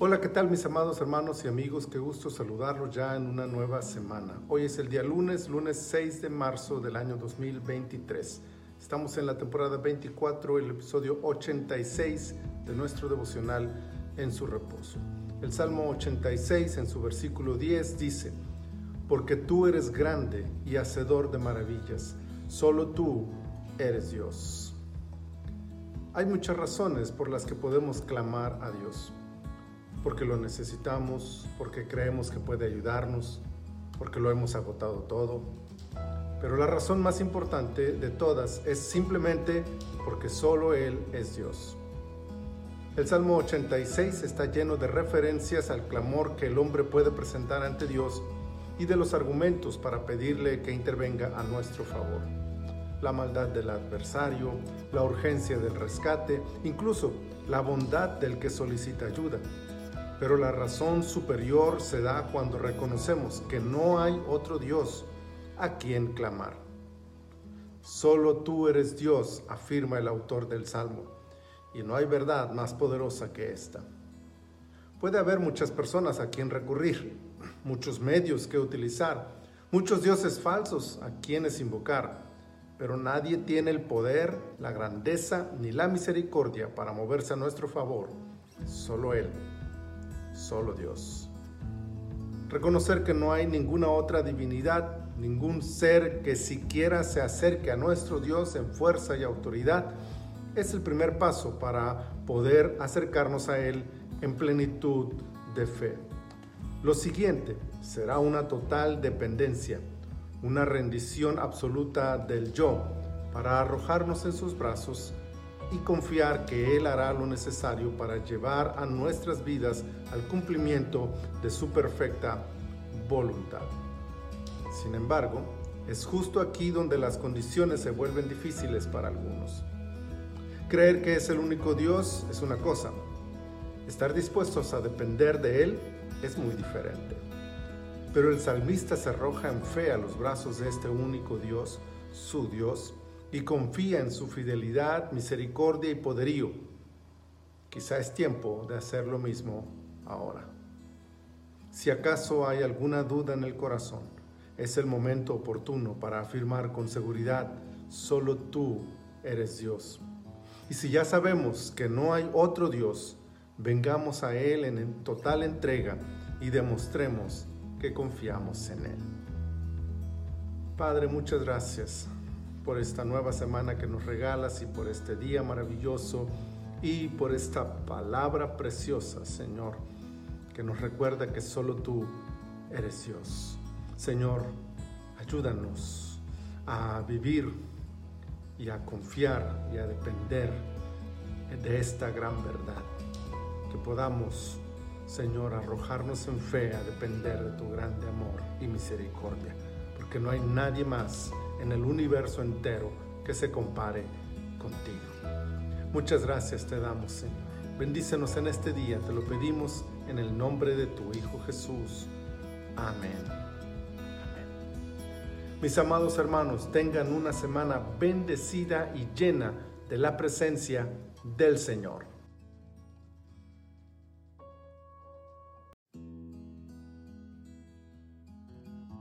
Hola, ¿qué tal mis amados hermanos y amigos? Qué gusto saludarlos ya en una nueva semana. Hoy es el día lunes, lunes 6 de marzo del año 2023. Estamos en la temporada 24, el episodio 86 de nuestro devocional en su reposo. El Salmo 86 en su versículo 10 dice, porque tú eres grande y hacedor de maravillas, solo tú eres Dios. Hay muchas razones por las que podemos clamar a Dios porque lo necesitamos, porque creemos que puede ayudarnos, porque lo hemos agotado todo. Pero la razón más importante de todas es simplemente porque solo Él es Dios. El Salmo 86 está lleno de referencias al clamor que el hombre puede presentar ante Dios y de los argumentos para pedirle que intervenga a nuestro favor. La maldad del adversario, la urgencia del rescate, incluso la bondad del que solicita ayuda pero la razón superior se da cuando reconocemos que no hay otro Dios a quien clamar. Solo tú eres Dios, afirma el autor del Salmo, y no hay verdad más poderosa que esta. Puede haber muchas personas a quien recurrir, muchos medios que utilizar, muchos dioses falsos a quienes invocar, pero nadie tiene el poder, la grandeza ni la misericordia para moverse a nuestro favor, solo Él solo Dios. Reconocer que no hay ninguna otra divinidad, ningún ser que siquiera se acerque a nuestro Dios en fuerza y autoridad, es el primer paso para poder acercarnos a Él en plenitud de fe. Lo siguiente será una total dependencia, una rendición absoluta del yo para arrojarnos en sus brazos y confiar que Él hará lo necesario para llevar a nuestras vidas al cumplimiento de su perfecta voluntad. Sin embargo, es justo aquí donde las condiciones se vuelven difíciles para algunos. Creer que es el único Dios es una cosa. Estar dispuestos a depender de Él es muy diferente. Pero el salmista se arroja en fe a los brazos de este único Dios, su Dios, y confía en su fidelidad, misericordia y poderío. Quizá es tiempo de hacer lo mismo ahora. Si acaso hay alguna duda en el corazón, es el momento oportuno para afirmar con seguridad, solo tú eres Dios. Y si ya sabemos que no hay otro Dios, vengamos a Él en total entrega y demostremos que confiamos en Él. Padre, muchas gracias por esta nueva semana que nos regalas y por este día maravilloso y por esta palabra preciosa, Señor, que nos recuerda que solo tú eres Dios. Señor, ayúdanos a vivir y a confiar y a depender de esta gran verdad. Que podamos, Señor, arrojarnos en fe a depender de tu grande amor y misericordia, porque no hay nadie más en el universo entero que se compare contigo. Muchas gracias te damos, Señor. Bendícenos en este día, te lo pedimos en el nombre de tu Hijo Jesús. Amén. Amén. Mis amados hermanos, tengan una semana bendecida y llena de la presencia del Señor.